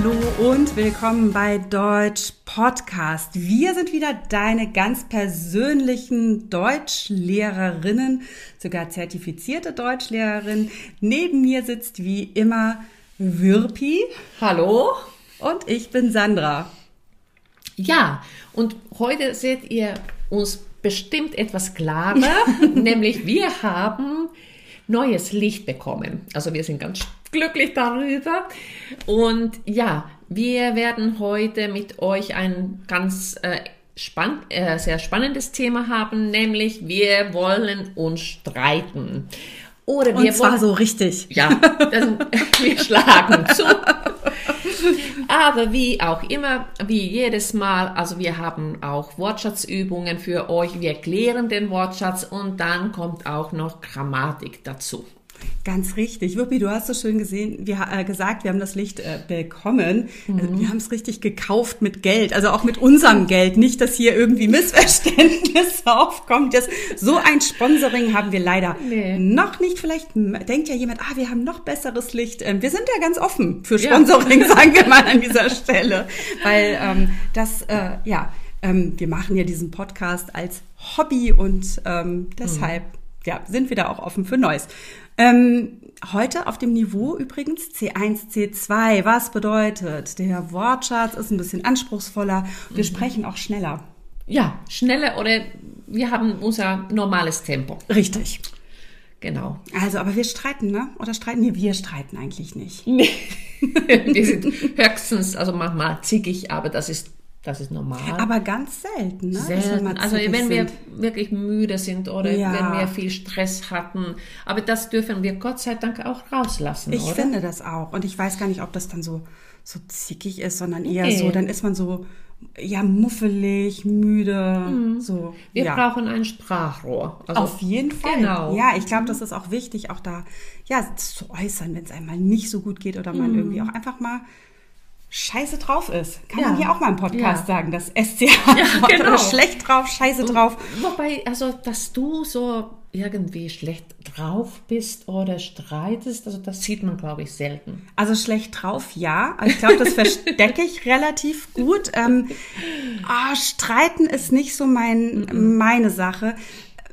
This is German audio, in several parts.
Hallo und willkommen bei Deutsch Podcast. Wir sind wieder deine ganz persönlichen Deutschlehrerinnen, sogar zertifizierte Deutschlehrerin. Neben mir sitzt wie immer Wirpi. Hallo. Und ich bin Sandra. Ja, und heute seht ihr uns bestimmt etwas klarer, nämlich wir haben neues Licht bekommen. Also wir sind ganz glücklich darüber. Und ja, wir werden heute mit euch ein ganz äh, spann äh, sehr spannendes Thema haben, nämlich wir wollen uns streiten. Oder wir Und zwar wollen, so richtig. Ja, das, wir schlagen zu. Aber wie auch immer, wie jedes Mal, also wir haben auch Wortschatzübungen für euch. Wir klären den Wortschatz und dann kommt auch noch Grammatik dazu. Ganz richtig. Wirpi, du hast so schön gesehen, wir, äh, gesagt, wir haben das Licht äh, bekommen. Mhm. Also, wir haben es richtig gekauft mit Geld, also auch mit unserem Geld. Nicht, dass hier irgendwie Missverständnisse aufkommt. Das, so ein Sponsoring haben wir leider nee. noch nicht. Vielleicht denkt ja jemand, ah, wir haben noch besseres Licht. Ähm, wir sind ja ganz offen für Sponsoring, ja. sagen wir mal an dieser Stelle. Weil ähm, das, äh, ja, ähm, wir machen ja diesen Podcast als Hobby und ähm, deshalb mhm. Ja, sind wir da auch offen für Neues. Ähm, heute auf dem Niveau übrigens C1, C2. Was bedeutet? Der Wortschatz ist ein bisschen anspruchsvoller. Wir mhm. sprechen auch schneller. Ja, schneller oder wir haben unser normales Tempo. Richtig. Genau. Also, aber wir streiten, ne? Oder streiten? Nee, wir streiten eigentlich nicht. Nee. wir sind höchstens, also manchmal zickig, aber das ist das ist normal. Aber ganz selten, ne? Selten. Also wenn wir wirklich müde sind oder ja. wenn wir viel Stress hatten. Aber das dürfen wir Gott sei Dank auch rauslassen. Ich oder? finde das auch. Und ich weiß gar nicht, ob das dann so, so zickig ist, sondern eher okay. so, dann ist man so ja muffelig, müde, mhm. so. Wir ja. brauchen ein Sprachrohr. Also, Auf jeden Fall. Genau. Ja, ich glaube, das ist auch wichtig, auch da ja zu äußern, wenn es einmal nicht so gut geht oder man mhm. irgendwie auch einfach mal scheiße drauf ist. Kann ja. man hier auch mal im Podcast ja. sagen, das SCH ja, genau. oder schlecht drauf, scheiße drauf. Wobei, also, dass du so irgendwie schlecht drauf bist oder streitest, also das sieht man, glaube ich, selten. Also schlecht drauf, ja. Also ich glaube, das verstecke ich relativ gut. Ähm, oh, streiten ist nicht so mein, meine Sache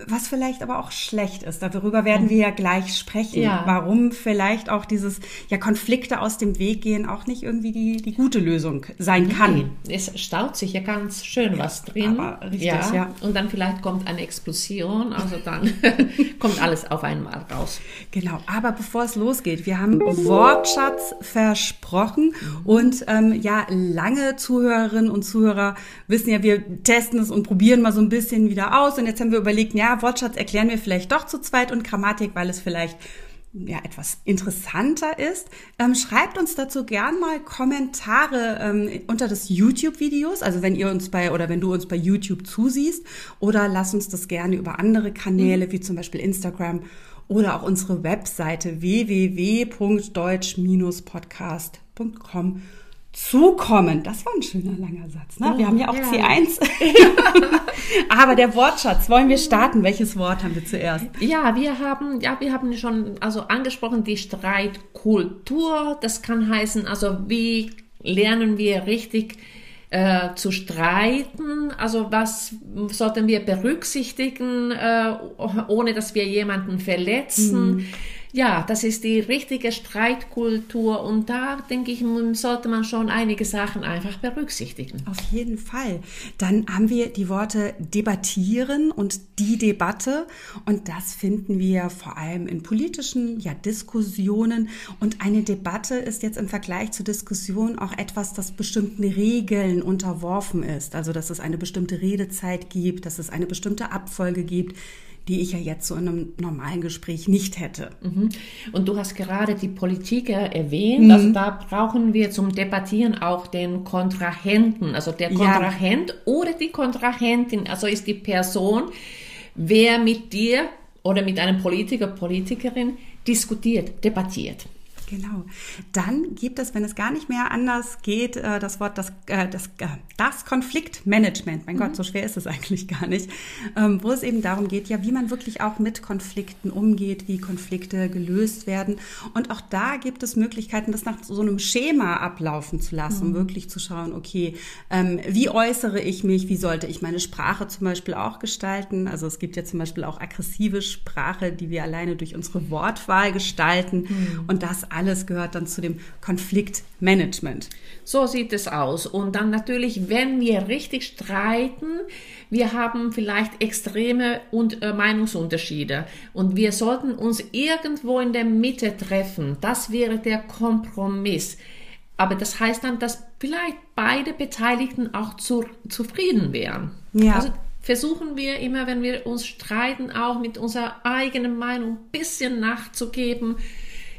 was vielleicht aber auch schlecht ist. Darüber werden wir ja gleich sprechen. Ja. Warum vielleicht auch dieses ja Konflikte aus dem Weg gehen auch nicht irgendwie die, die gute Lösung sein kann. Nee, es staut sich ja ganz schön was drin. Aber richtig, ja. ja. Und dann vielleicht kommt eine Explosion, also dann kommt alles auf einmal raus. Genau. Aber bevor es losgeht, wir haben Wortschatz versprochen und ähm, ja lange Zuhörerinnen und Zuhörer wissen ja, wir testen es und probieren mal so ein bisschen wieder aus. Und jetzt haben wir überlegt, ja Wortschatz erklären wir vielleicht doch zu zweit und Grammatik, weil es vielleicht ja, etwas interessanter ist. Ähm, schreibt uns dazu gern mal Kommentare ähm, unter des YouTube-Videos, also wenn ihr uns bei oder wenn du uns bei YouTube zusiehst, oder lass uns das gerne über andere Kanäle, mhm. wie zum Beispiel Instagram oder auch unsere Webseite www.deutsch-podcast.com zukommen. Das war ein schöner langer Satz. Ne? wir haben ja auch ja. C1. Aber der Wortschatz, wollen wir starten? Welches Wort haben wir zuerst? Ja, wir haben, ja, wir haben schon also angesprochen die Streitkultur. Das kann heißen, also wie lernen wir richtig äh, zu streiten? Also was sollten wir berücksichtigen, äh, ohne dass wir jemanden verletzen? Mhm ja, das ist die richtige Streitkultur und da denke ich, sollte man schon einige Sachen einfach berücksichtigen. Auf jeden Fall. Dann haben wir die Worte debattieren und die Debatte und das finden wir vor allem in politischen ja, Diskussionen und eine Debatte ist jetzt im Vergleich zur Diskussion auch etwas, das bestimmten Regeln unterworfen ist. Also dass es eine bestimmte Redezeit gibt, dass es eine bestimmte Abfolge gibt die ich ja jetzt so in einem normalen Gespräch nicht hätte. Mhm. Und du hast gerade die Politiker erwähnt, mhm. also da brauchen wir zum Debattieren auch den Kontrahenten, also der Kontrahent ja. oder die Kontrahentin, also ist die Person, wer mit dir oder mit einem Politiker, Politikerin diskutiert, debattiert. Genau. Dann gibt es, wenn es gar nicht mehr anders geht, äh, das Wort das, äh, das, äh, das Konfliktmanagement. Mein mhm. Gott, so schwer ist es eigentlich gar nicht. Ähm, wo es eben darum geht, ja, wie man wirklich auch mit Konflikten umgeht, wie Konflikte gelöst werden. Und auch da gibt es Möglichkeiten, das nach so einem Schema ablaufen zu lassen, mhm. um wirklich zu schauen, okay, ähm, wie äußere ich mich, wie sollte ich meine Sprache zum Beispiel auch gestalten. Also es gibt ja zum Beispiel auch aggressive Sprache, die wir alleine durch unsere Wortwahl gestalten. Mhm. Und das alles gehört dann zu dem Konfliktmanagement. So sieht es aus. Und dann natürlich, wenn wir richtig streiten, wir haben vielleicht extreme und, äh, Meinungsunterschiede und wir sollten uns irgendwo in der Mitte treffen. Das wäre der Kompromiss. Aber das heißt dann, dass vielleicht beide Beteiligten auch zu, zufrieden wären. Ja. Also versuchen wir immer, wenn wir uns streiten, auch mit unserer eigenen Meinung ein bisschen nachzugeben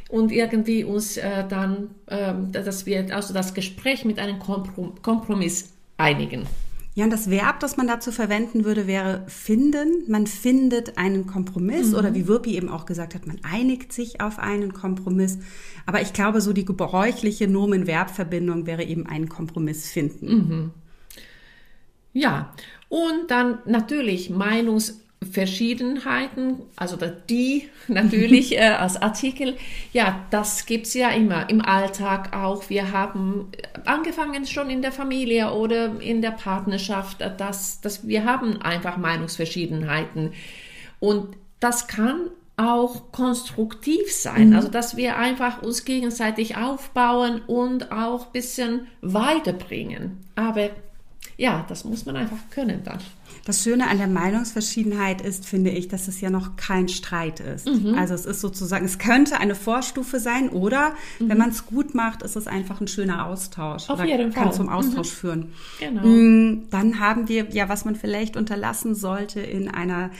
und irgendwie uns äh, dann, äh, dass wir also das Gespräch mit einem Kompromiss einigen. Ja, und das Verb, das man dazu verwenden würde, wäre finden. Man findet einen Kompromiss mhm. oder wie Wirpi eben auch gesagt hat, man einigt sich auf einen Kompromiss. Aber ich glaube, so die gebräuchliche Nomen-Verb-Verbindung wäre eben ein Kompromiss finden. Mhm. Ja, und dann natürlich Meinungs- Verschiedenheiten, also die natürlich äh, als Artikel, ja, das gibt's ja immer im Alltag auch. Wir haben angefangen schon in der Familie oder in der Partnerschaft, äh, dass, dass wir haben einfach Meinungsverschiedenheiten. Und das kann auch konstruktiv sein, mhm. also dass wir einfach uns gegenseitig aufbauen und auch bisschen weiterbringen. Aber ja, das muss man einfach können dann. Das Schöne an der Meinungsverschiedenheit ist, finde ich, dass es ja noch kein Streit ist. Mhm. Also es ist sozusagen, es könnte eine Vorstufe sein oder mhm. wenn man es gut macht, ist es einfach ein schöner Austausch. Auf jeden Fall. Kann zum Austausch mhm. führen. Genau. Mm, dann haben wir ja, was man vielleicht unterlassen sollte in einer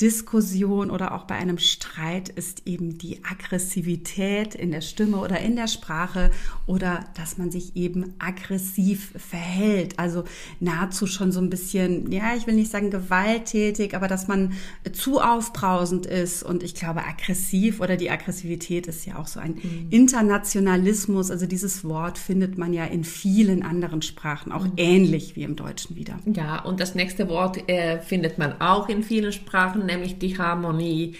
Diskussion oder auch bei einem Streit ist eben die Aggressivität in der Stimme oder in der Sprache oder dass man sich eben aggressiv verhält. Also nahezu schon so ein bisschen, ja, ich will nicht sagen gewalttätig, aber dass man zu aufbrausend ist. Und ich glaube, aggressiv oder die Aggressivität ist ja auch so ein mhm. Internationalismus. Also dieses Wort findet man ja in vielen anderen Sprachen auch mhm. ähnlich wie im Deutschen wieder. Ja, und das nächste Wort äh, findet man auch in vielen Sprachen nämlich die Harmonie.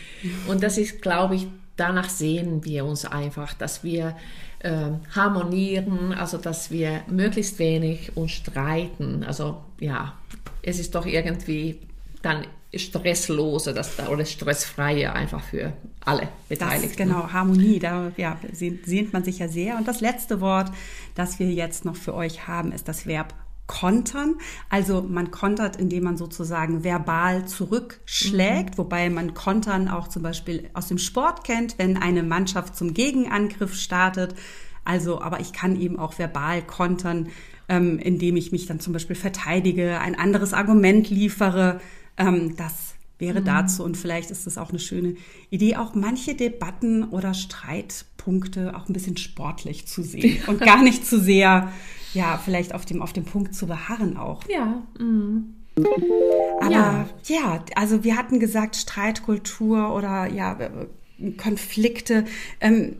Und das ist, glaube ich, danach sehen wir uns einfach, dass wir äh, harmonieren, also dass wir möglichst wenig uns streiten. Also ja, es ist doch irgendwie dann stressloser das, oder stressfreier einfach für alle Beteiligten. Das, genau, Harmonie, da ja, sehnt man sich ja sehr. Und das letzte Wort, das wir jetzt noch für euch haben, ist das Verb kontern. Also man kontert, indem man sozusagen verbal zurückschlägt, mhm. wobei man kontern auch zum Beispiel aus dem Sport kennt, wenn eine Mannschaft zum Gegenangriff startet. Also, aber ich kann eben auch verbal kontern, ähm, indem ich mich dann zum Beispiel verteidige, ein anderes Argument liefere. Ähm, das wäre mhm. dazu und vielleicht ist das auch eine schöne Idee, auch manche Debatten oder Streitpunkte auch ein bisschen sportlich zu sehen und gar nicht zu sehr ja, vielleicht auf dem, auf dem Punkt zu beharren auch. Ja. Mhm. Aber ja. ja, also wir hatten gesagt, Streitkultur oder ja, Konflikte. Ähm,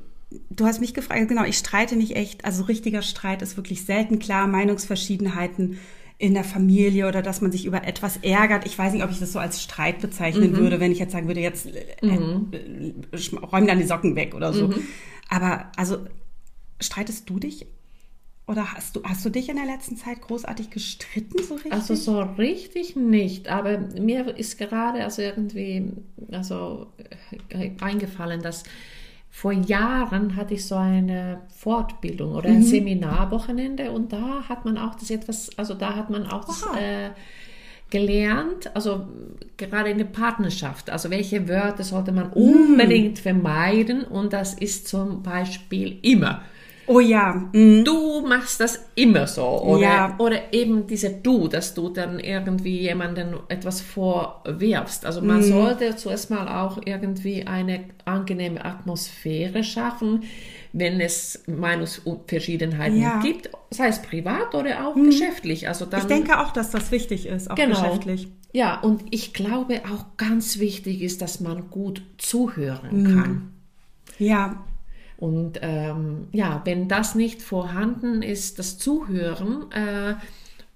du hast mich gefragt, genau, ich streite nicht echt. Also richtiger Streit ist wirklich selten klar. Meinungsverschiedenheiten in der Familie oder dass man sich über etwas ärgert. Ich weiß nicht, ob ich das so als Streit bezeichnen mhm. würde, wenn ich jetzt sagen würde, jetzt äh, mhm. äh, räum dann die Socken weg oder so. Mhm. Aber also streitest du dich oder hast du, hast du dich in der letzten Zeit großartig gestritten, so richtig? Also so richtig nicht, aber mir ist gerade also irgendwie also äh, eingefallen, dass vor Jahren hatte ich so eine Fortbildung oder ein mhm. Seminarwochenende und da hat man auch das etwas, also da hat man auch das, äh, gelernt, also gerade in der Partnerschaft, also welche Wörter sollte man mhm. unbedingt vermeiden und das ist zum Beispiel immer. Oh ja. Mhm. Du machst das immer so. Oder, ja. oder eben diese Du, dass du dann irgendwie jemanden etwas vorwirfst. Also man mhm. sollte zuerst mal auch irgendwie eine angenehme Atmosphäre schaffen, wenn es Meinungsverschiedenheiten ja. gibt, sei es privat oder auch mhm. geschäftlich. Also dann, ich denke auch, dass das wichtig ist, auch genau. geschäftlich. Ja, und ich glaube auch ganz wichtig ist, dass man gut zuhören mhm. kann. Ja, Und ähm, ja, wenn das nicht vorhanden ist, das Zuhören, äh,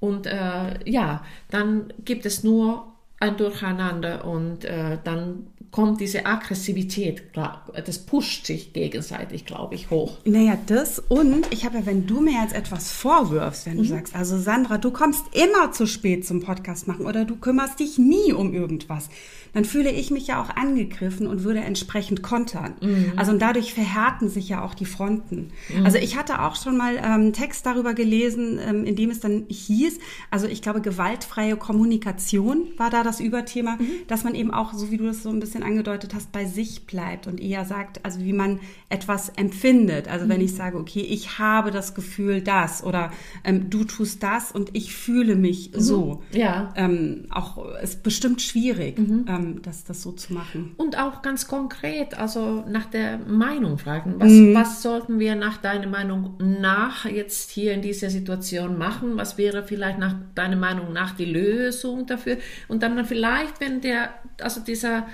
und äh, ja, dann gibt es nur ein Durcheinander und äh, dann kommt diese Aggressivität, das pusht sich gegenseitig, glaube ich, hoch. Naja, das und ich habe ja, wenn du mir jetzt etwas vorwirfst, wenn du mhm. sagst, also Sandra, du kommst immer zu spät zum Podcast machen oder du kümmerst dich nie um irgendwas, dann fühle ich mich ja auch angegriffen und würde entsprechend kontern. Mhm. Also und dadurch verhärten sich ja auch die Fronten. Mhm. Also ich hatte auch schon mal ähm, Text darüber gelesen, ähm, in dem es dann hieß, also ich glaube, gewaltfreie Kommunikation war da das Überthema, mhm. dass man eben auch, so wie du das so ein bisschen angedeutet hast, bei sich bleibt und eher sagt, also wie man etwas empfindet. Also wenn ich mhm. sage, okay, ich habe das Gefühl, das oder ähm, du tust das und ich fühle mich mhm. so. Ja. Ähm, auch ist bestimmt schwierig. Mhm. Ähm, das, das so zu machen. Und auch ganz konkret, also nach der Meinung fragen. Was, mhm. was sollten wir nach deiner Meinung nach jetzt hier in dieser Situation machen? Was wäre vielleicht nach deiner Meinung nach die Lösung dafür? Und dann vielleicht, wenn der, also dieser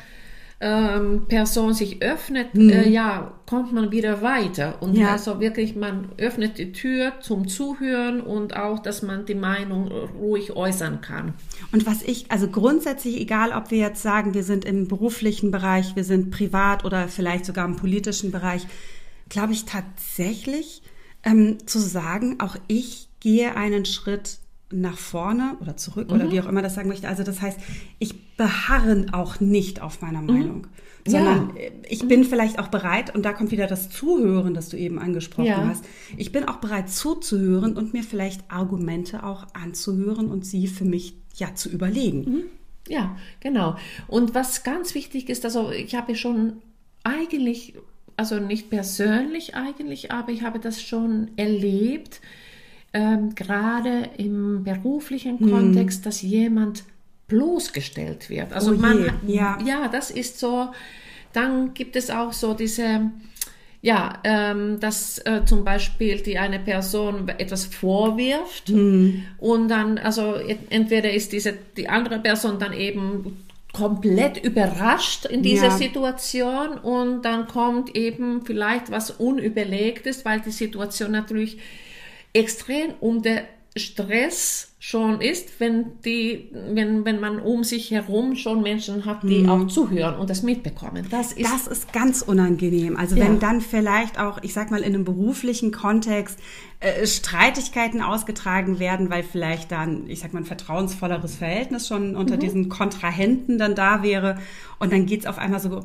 ähm, Person sich öffnet, mhm. äh, ja, kommt man wieder weiter. Und ja. also wirklich, man öffnet die Tür zum Zuhören und auch, dass man die Meinung ruhig äußern kann. Und was ich, also grundsätzlich, egal ob wir jetzt sagen, wir sind im beruflichen Bereich, wir sind privat oder vielleicht sogar im politischen Bereich, glaube ich tatsächlich ähm, zu sagen, auch ich gehe einen Schritt nach vorne oder zurück mhm. oder wie auch immer das sagen möchte. Also das heißt, ich beharre auch nicht auf meiner mhm. Meinung, sondern ja. ich bin vielleicht auch bereit, und da kommt wieder das Zuhören, das du eben angesprochen ja. hast. Ich bin auch bereit zuzuhören und mir vielleicht Argumente auch anzuhören und sie für mich ja zu überlegen. Mhm. Ja, genau. Und was ganz wichtig ist, also ich habe schon eigentlich, also nicht persönlich eigentlich, aber ich habe das schon erlebt, ähm, gerade im beruflichen hm. Kontext, hm. dass jemand bloßgestellt wird. Also oh man, ja. ja, das ist so. Dann gibt es auch so diese, ja, ähm, dass äh, zum Beispiel die eine Person etwas vorwirft hm. und dann, also entweder ist diese die andere Person dann eben komplett überrascht in dieser ja. Situation und dann kommt eben vielleicht was Unüberlegtes, weil die Situation natürlich extrem unter Stress schon ist, wenn die, wenn, wenn man um sich herum schon Menschen hat, die mhm. auch zuhören und das mitbekommen. Das ist, das ist ganz unangenehm. Also ja. wenn dann vielleicht auch, ich sag mal, in einem beruflichen Kontext äh, Streitigkeiten ausgetragen werden, weil vielleicht dann, ich sag mal, ein vertrauensvolleres Verhältnis schon unter mhm. diesen Kontrahenten dann da wäre und dann geht's auf einmal so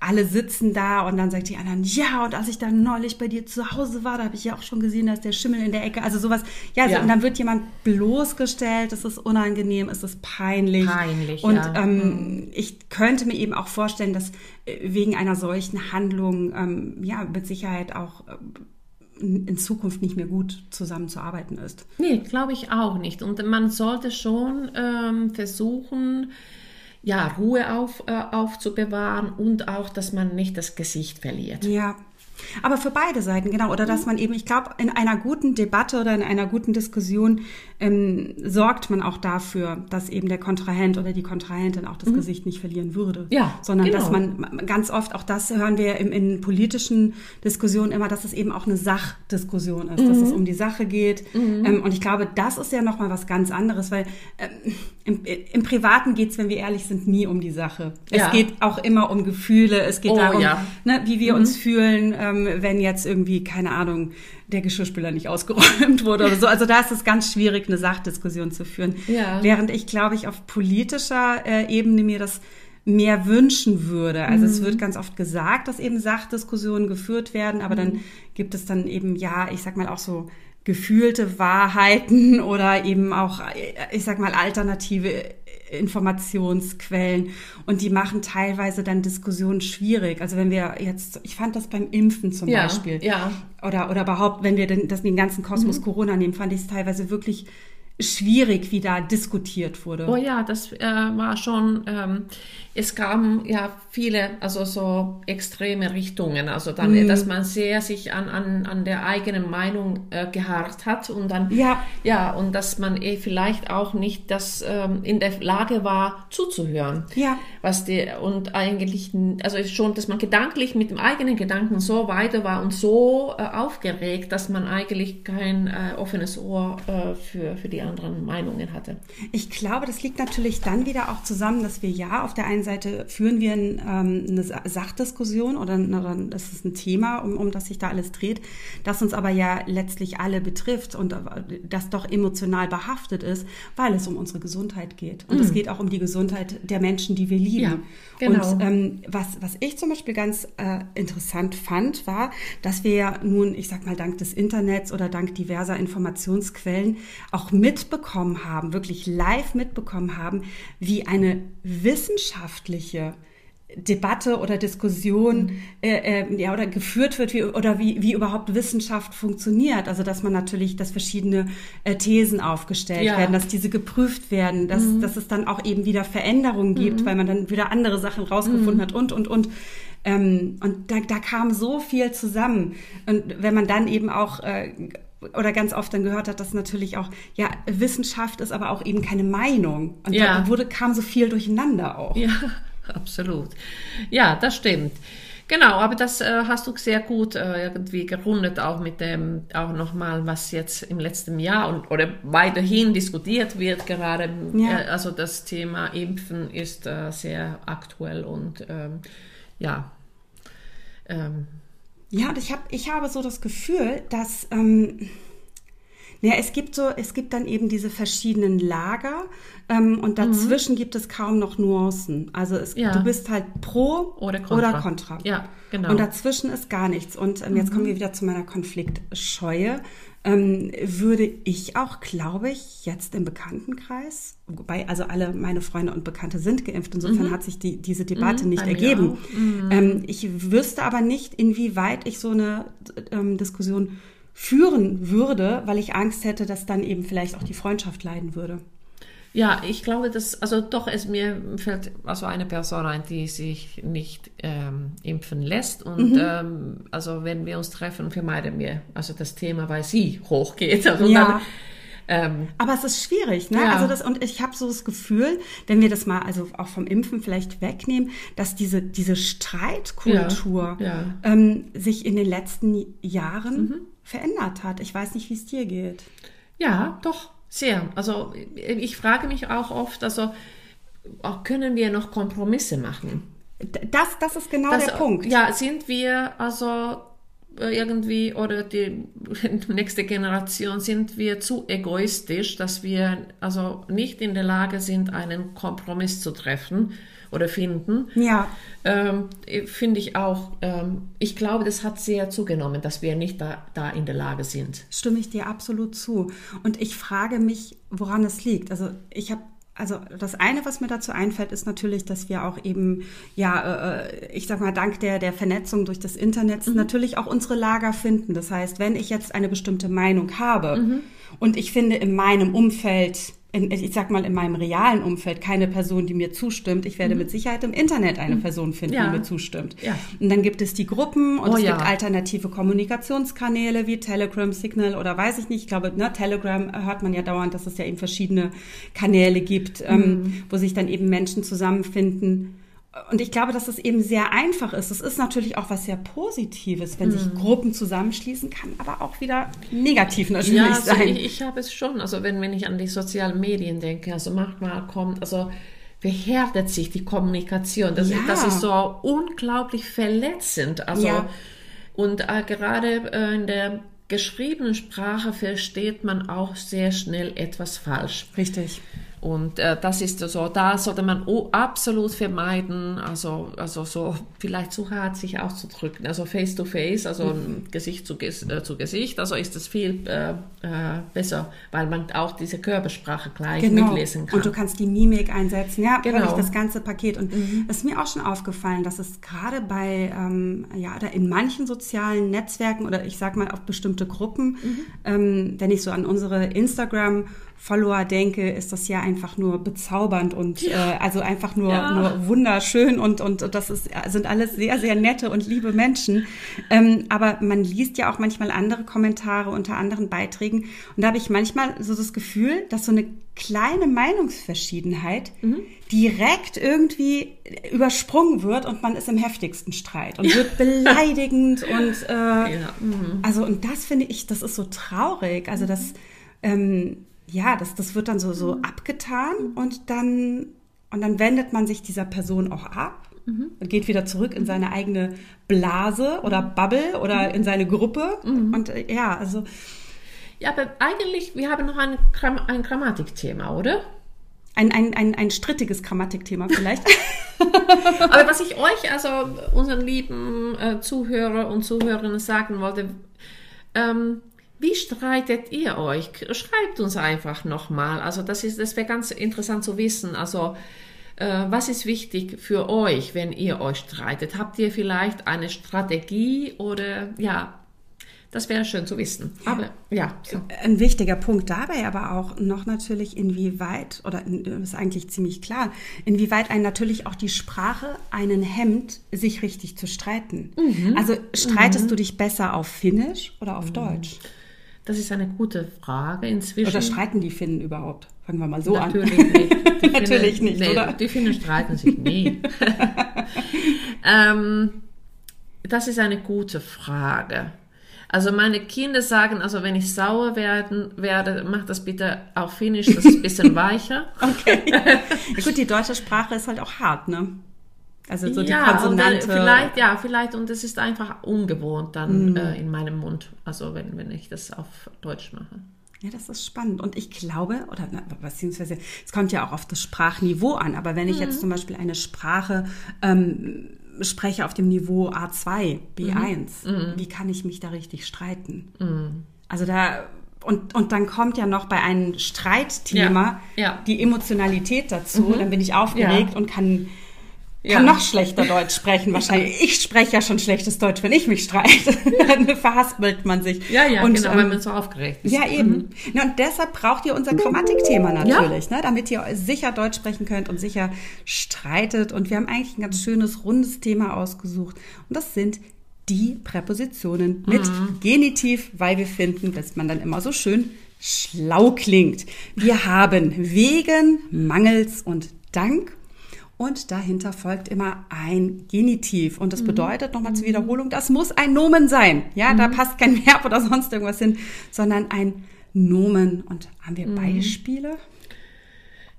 alle sitzen da und dann sagt die anderen, ja, und als ich dann neulich bei dir zu Hause war, da habe ich ja auch schon gesehen, dass der Schimmel in der Ecke, also sowas, ja, ja. und dann wird jemand bloßgestellt, es ist unangenehm, es ist peinlich. Peinlich, Und ja. ähm, mhm. ich könnte mir eben auch vorstellen, dass äh, wegen einer solchen Handlung, ähm, ja, mit Sicherheit auch äh, in Zukunft nicht mehr gut zusammenzuarbeiten ist. Nee, glaube ich auch nicht. Und man sollte schon ähm, versuchen, ja, Ruhe auf, äh, aufzubewahren und auch, dass man nicht das Gesicht verliert. Ja, aber für beide Seiten, genau. Oder dass man eben, ich glaube, in einer guten Debatte oder in einer guten Diskussion ähm, sorgt man auch dafür, dass eben der Kontrahent oder die Kontrahentin auch das mhm. Gesicht nicht verlieren würde. Ja. Sondern genau. dass man ganz oft, auch das hören wir in, in politischen Diskussionen immer, dass es eben auch eine Sachdiskussion ist, mhm. dass es um die Sache geht. Mhm. Ähm, und ich glaube, das ist ja nochmal was ganz anderes, weil ähm, im, im Privaten geht es, wenn wir ehrlich sind, nie um die Sache. Ja. Es geht auch immer um Gefühle, es geht oh, darum, ja. ne, wie wir uns mhm. fühlen. Äh, ähm, wenn jetzt irgendwie, keine Ahnung, der Geschirrspüler nicht ausgeräumt wurde oder so. Also da ist es ganz schwierig, eine Sachdiskussion zu führen. Ja. Während ich, glaube ich, auf politischer äh, Ebene mir das mehr wünschen würde. Also mhm. es wird ganz oft gesagt, dass eben Sachdiskussionen geführt werden, aber mhm. dann gibt es dann eben, ja, ich sag mal auch so gefühlte Wahrheiten oder eben auch, ich sag mal, alternative Informationsquellen und die machen teilweise dann Diskussionen schwierig. Also wenn wir jetzt, ich fand das beim Impfen zum ja, Beispiel. Ja. Oder, oder überhaupt, wenn wir den, das, den ganzen Kosmos mhm. Corona nehmen, fand ich es teilweise wirklich schwierig, wie da diskutiert wurde. Oh ja, das äh, war schon, ähm, es kamen ja viele, also so extreme Richtungen, also dann, Mhm. dass man sehr sich an, an, an der eigenen Meinung äh, geharrt hat und dann, Ja. ja, und dass man eh vielleicht auch nicht das ähm, in der Lage war, zuzuhören. Ja. Was die, und eigentlich, also schon, dass man gedanklich mit dem eigenen Gedanken so weiter war und so äh, aufgeregt, dass man eigentlich kein äh, offenes Ohr äh, für, für die anderen Meinungen hatte. Ich glaube, das liegt natürlich dann wieder auch zusammen, dass wir ja auf der einen Seite führen wir ein, ähm, eine Sa- Sachdiskussion oder, oder das ist ein Thema, um, um das sich da alles dreht, das uns aber ja letztlich alle betrifft und äh, das doch emotional behaftet ist, weil es um unsere Gesundheit geht. Und es geht auch um die Gesundheit der Menschen, die wir lieben. Ja, genau. Und ähm, was, was ich zum Beispiel ganz äh, interessant fand, war, dass wir ja nun, ich sag mal, dank des Internets oder dank diverser Informationsquellen auch mitbekommen haben, wirklich live mitbekommen haben, wie eine wissenschaftliche Debatte oder Diskussion äh, äh, ja, oder geführt wird wie, oder wie, wie überhaupt Wissenschaft funktioniert. Also dass man natürlich, dass verschiedene äh, Thesen aufgestellt Ja. werden, dass diese geprüft werden, dass, dass es dann auch eben wieder Veränderungen gibt, weil man dann wieder andere Sachen rausgefunden hat und, und, und. Ähm, und da, da kam so viel zusammen. Und wenn man dann eben auch äh, oder ganz oft dann gehört hat, dass natürlich auch, ja, Wissenschaft ist aber auch eben keine Meinung. Und Ja. da wurde, kam so viel durcheinander auch. Ja, absolut. Ja, das stimmt. Genau, aber das äh, hast du sehr gut äh, irgendwie gerundet, auch mit dem, auch nochmal, was jetzt im letzten Jahr und, oder weiterhin diskutiert wird gerade. Ja. Äh, also das Thema Impfen ist äh, sehr aktuell und ähm, ja. Ähm, Ja, und ich habe ich habe so das Gefühl, dass ähm, ja, es gibt so, es gibt dann eben diese verschiedenen Lager ähm, und dazwischen gibt es kaum noch Nuancen. Also es, Ja. du bist halt pro Oder kontra. Oder contra. Ja, genau. Und dazwischen ist gar nichts. Und ähm, jetzt kommen wir wieder zu meiner Konfliktscheue. Ähm, würde ich auch, glaube ich, jetzt im Bekanntenkreis, wobei also alle meine Freunde und Bekannte sind geimpft, insofern hat sich die, diese Debatte nicht bei mir ergeben. Mhm. Ähm, ich wüsste aber nicht, inwieweit ich so eine ähm, Diskussion führen würde, weil ich Angst hätte, dass dann eben vielleicht auch die Freundschaft leiden würde. Ja, ich glaube, dass, also doch, es mir fällt also eine Person ein, die sich nicht ähm, impfen lässt. Und ähm, also wenn wir uns treffen, vermeiden wir also das Thema, weil sie hochgeht. Also Ja. dann, ähm, Aber es ist schwierig, ne? Ja. Also das, und ich habe so das Gefühl, wenn wir das mal also auch vom Impfen vielleicht wegnehmen, dass diese, diese Streitkultur Ja, ja. Ähm, sich in den letzten Jahren verändert hat. Ich weiß nicht, wie es dir geht. ja, doch, sehr. Also ich frage mich auch oft, also können wir noch Kompromisse machen? Das, das ist genau Das- der Punkt. Ja, sind wir also äh, irgendwie oder die nächste Generation sind wir zu egoistisch, dass wir also nicht in der Lage sind, einen Kompromiss zu treffen oder finden. Ja. Ähm, Finde ich auch, ähm, ich glaube, das hat sehr zugenommen, dass wir nicht da, da in der Lage sind. Stimme ich dir absolut zu. Und ich frage mich, woran es liegt. Also ich habe also das eine, was mir dazu einfällt, ist natürlich, dass wir auch eben, ja, äh, ich sag mal, dank der, der Vernetzung durch das Internet natürlich auch unsere Lager finden. Das heißt, wenn ich jetzt eine bestimmte Meinung habe und ich finde in meinem Umfeld, in, ich sag mal in meinem realen Umfeld, keine Person, die mir zustimmt, ich werde mit Sicherheit im Internet eine Person finden, Ja. die mir zustimmt. Ja. Und dann gibt es die Gruppen und Oh es ja. gibt alternative Kommunikationskanäle wie Telegram, Signal oder weiß ich nicht. Ich glaube, ne, Telegram hört man ja dauernd, dass es ja eben verschiedene Kanäle gibt, Mhm. ähm, wo sich dann eben Menschen zusammenfinden. Und ich glaube, dass es eben sehr einfach ist. Es ist natürlich auch was sehr Positives, wenn Mhm. sich Gruppen zusammenschließen, kann aber auch wieder negativ natürlich Ja, also sein. ich, ich habe es schon, also wenn, wenn ich an die sozialen Medien denke, also manchmal kommt, also verhärtet sich die Kommunikation. Das, Ja. das ist so unglaublich verletzend. Also, Ja. Und äh, gerade äh, in der geschriebenen Sprache versteht man auch sehr schnell etwas falsch. Richtig. Und äh, das ist so, da sollte man absolut vermeiden, also, also so vielleicht zu hart sich auszudrücken, also face to face, also Mhm. Gesicht zu, äh, zu Gesicht, also ist es viel äh, äh, besser, weil man auch diese Körpersprache gleich mitlesen kann. Genau. Und du kannst die Mimik einsetzen, ja, Genau. Mhm. das ganze Paket. Und es ist mir auch schon aufgefallen, dass es gerade bei, ähm, ja, oder in manchen sozialen Netzwerken oder ich sag mal auf bestimmte Gruppen, Mhm. ähm, wenn ich so an unsere Instagram Follower denke, ist das ja einfach nur bezaubernd und ja. äh, also einfach nur, ja. nur wunderschön und, und, und das ist, sind alles sehr, sehr nette und liebe Menschen. Ähm, aber man liest ja auch manchmal andere Kommentare unter anderen Beiträgen und da habe ich manchmal so das Gefühl, dass so eine kleine Meinungsverschiedenheit mhm. direkt irgendwie übersprungen wird und man ist im heftigsten Streit und wird beleidigend und äh, ja. mhm. also und das finde ich, das ist so traurig. Also das ähm, ja, das, das wird dann so, so mhm. abgetan und dann, und dann wendet man sich dieser Person auch ab mhm. und geht wieder zurück in seine eigene Blase oder Bubble oder mhm. in seine Gruppe. Mhm. Und äh, ja, also. Ja, aber eigentlich, wir haben noch ein, ein Grammatikthema, oder? Ein, ein, ein, ein strittiges Grammatikthema vielleicht. aber was ich euch, also unseren lieben äh, Zuhörer und Zuhörerinnen sagen wollte, ähm, wie streitet ihr euch? Schreibt uns einfach nochmal. Also das ist, das wäre ganz interessant zu wissen. Also äh, was ist wichtig für euch, wenn ihr euch streitet? Habt ihr vielleicht eine Strategie oder ja? Das wäre schön zu wissen. Aber ja. So. Ein wichtiger Punkt dabei aber auch noch natürlich, inwieweit, oder das ist eigentlich ziemlich klar, inwieweit einen natürlich auch die Sprache einen hemmt, sich richtig zu streiten. Mhm. Also streitest mhm. du dich besser auf Finnisch oder auf mhm. Deutsch? Das ist eine gute Frage inzwischen. Oder streiten die Finnen überhaupt? Fangen wir mal so Natürlich an. Nicht. Die Natürlich Finnen, nicht, nee, oder? Die Finnen streiten sich nie. ähm, das ist eine gute Frage. Also meine Kinder sagen, also wenn ich sauer werden werde, mach das bitte auf Finnisch, das ist ein bisschen weicher. okay. Gut, die deutsche Sprache ist halt auch hart, ne? Also so die ja, Konsonante. vielleicht, ja, vielleicht, und es ist einfach ungewohnt dann mm. äh, in meinem Mund, also wenn, wenn ich das auf Deutsch mache. Ja, das ist spannend. Und ich glaube, oder beziehungsweise, es kommt ja auch auf das Sprachniveau an, aber wenn ich mhm. jetzt zum Beispiel eine Sprache ähm, spreche auf dem Niveau A2, B1, mhm. wie kann ich mich da richtig streiten? Mhm. Also da, und, und dann kommt ja noch bei einem Streitthema ja. Ja. die Emotionalität dazu. Mhm. Dann bin ich aufgeregt ja. und kann kann ja. noch schlechter Deutsch sprechen wahrscheinlich. Ich spreche ja schon schlechtes Deutsch, wenn ich mich streite. Dann verhaspelt man sich. Ja, ja, und, genau, ähm, weil man so aufgeregt ist. Ja, eben. Mhm. Ja, und deshalb braucht ihr unser Grammatikthema natürlich, ja. ne, damit ihr sicher Deutsch sprechen könnt und sicher streitet. Und wir haben eigentlich ein ganz schönes, rundes Thema ausgesucht. Und das sind die Präpositionen mit mhm. Genitiv, weil wir finden, dass man dann immer so schön schlau klingt. Wir haben wegen, mangels und dank und dahinter folgt immer ein Genitiv. Und das mhm. bedeutet, nochmal zur Wiederholung, das muss ein Nomen sein. Ja, mhm. da passt kein Verb oder sonst irgendwas hin, sondern ein Nomen. Und haben wir mhm. Beispiele?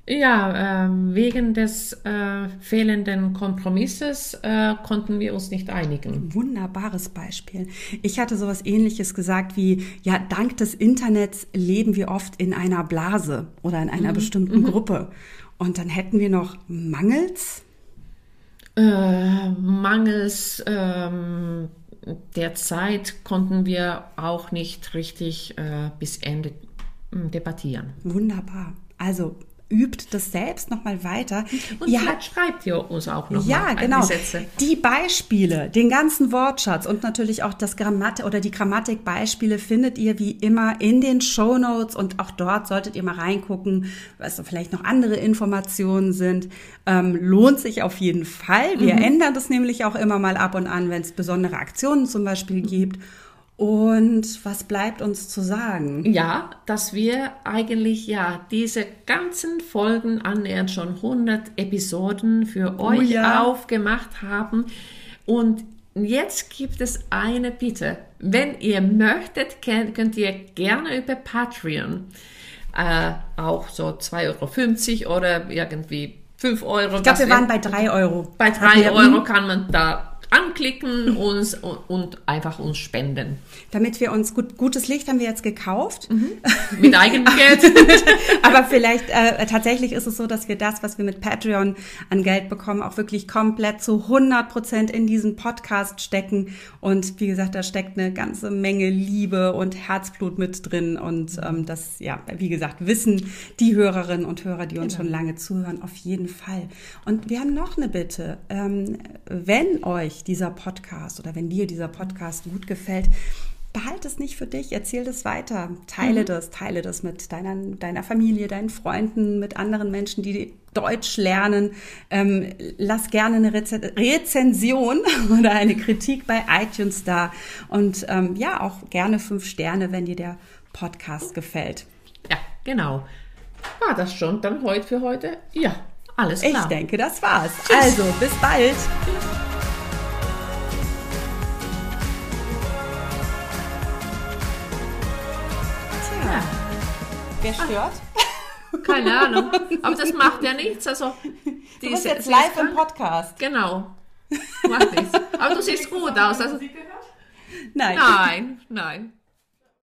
Ja, äh, wegen des äh, fehlenden Kompromisses äh, konnten wir uns nicht einigen. Wunderbares Beispiel. Ich hatte sowas ähnliches gesagt wie, ja, dank des Internets leben wir oft in einer Blase oder in einer mhm. bestimmten mhm. Gruppe. Und dann hätten wir noch Mangels. Äh, mangels ähm, der Zeit konnten wir auch nicht richtig äh, bis Ende hm, debattieren. Wunderbar. Also übt das selbst nochmal weiter. Und ihr vielleicht schreibt ihr uns auch noch ja, genau. Sätze. Die Beispiele, den ganzen Wortschatz und natürlich auch das Grammatik oder die Grammatikbeispiele findet ihr wie immer in den Show Notes und auch dort solltet ihr mal reingucken, was so vielleicht noch andere Informationen sind. Ähm, lohnt sich auf jeden Fall. Wir mhm. ändern das nämlich auch immer mal ab und an, wenn es besondere Aktionen zum Beispiel gibt. Und was bleibt uns zu sagen? Ja, dass wir eigentlich ja diese ganzen Folgen annähernd schon 100 Episoden für oh, euch ja. aufgemacht haben. Und jetzt gibt es eine Bitte. Wenn ihr möchtet, könnt ihr gerne über Patreon äh, auch so 2,50 Euro oder irgendwie 5 Euro. Ich glaube, wir waren bei 3 Euro. Bei 3 Euro kann man da anklicken uns und einfach uns spenden. Damit wir uns gut, gutes Licht haben wir jetzt gekauft. Mhm. Mit eigenem Geld. Aber vielleicht äh, tatsächlich ist es so, dass wir das, was wir mit Patreon an Geld bekommen, auch wirklich komplett zu 100 Prozent in diesen Podcast stecken. Und wie gesagt, da steckt eine ganze Menge Liebe und Herzblut mit drin. Und ähm, das, ja, wie gesagt, wissen die Hörerinnen und Hörer, die uns genau. schon lange zuhören, auf jeden Fall. Und wir haben noch eine Bitte. Ähm, wenn euch dieser Podcast oder wenn dir dieser Podcast gut gefällt, behalte es nicht für dich, erzähl das weiter, teile mhm. das, teile das mit deiner, deiner Familie, deinen Freunden, mit anderen Menschen, die Deutsch lernen. Ähm, lass gerne eine Rez Rezension oder eine Kritik bei iTunes da und ähm, ja, auch gerne fünf Sterne, wenn dir der Podcast gefällt. Ja, genau. War das schon dann heute für heute? Ja, alles klar. Ich denke, das war's. Tschüss. Also, bis bald. wer stört? Keine Ahnung. Aber das macht ja nichts. Also, du bist jetzt live im Podcast. Genau. Macht nichts. Aber du siehst gut aus. Also, nein. Nein, nein.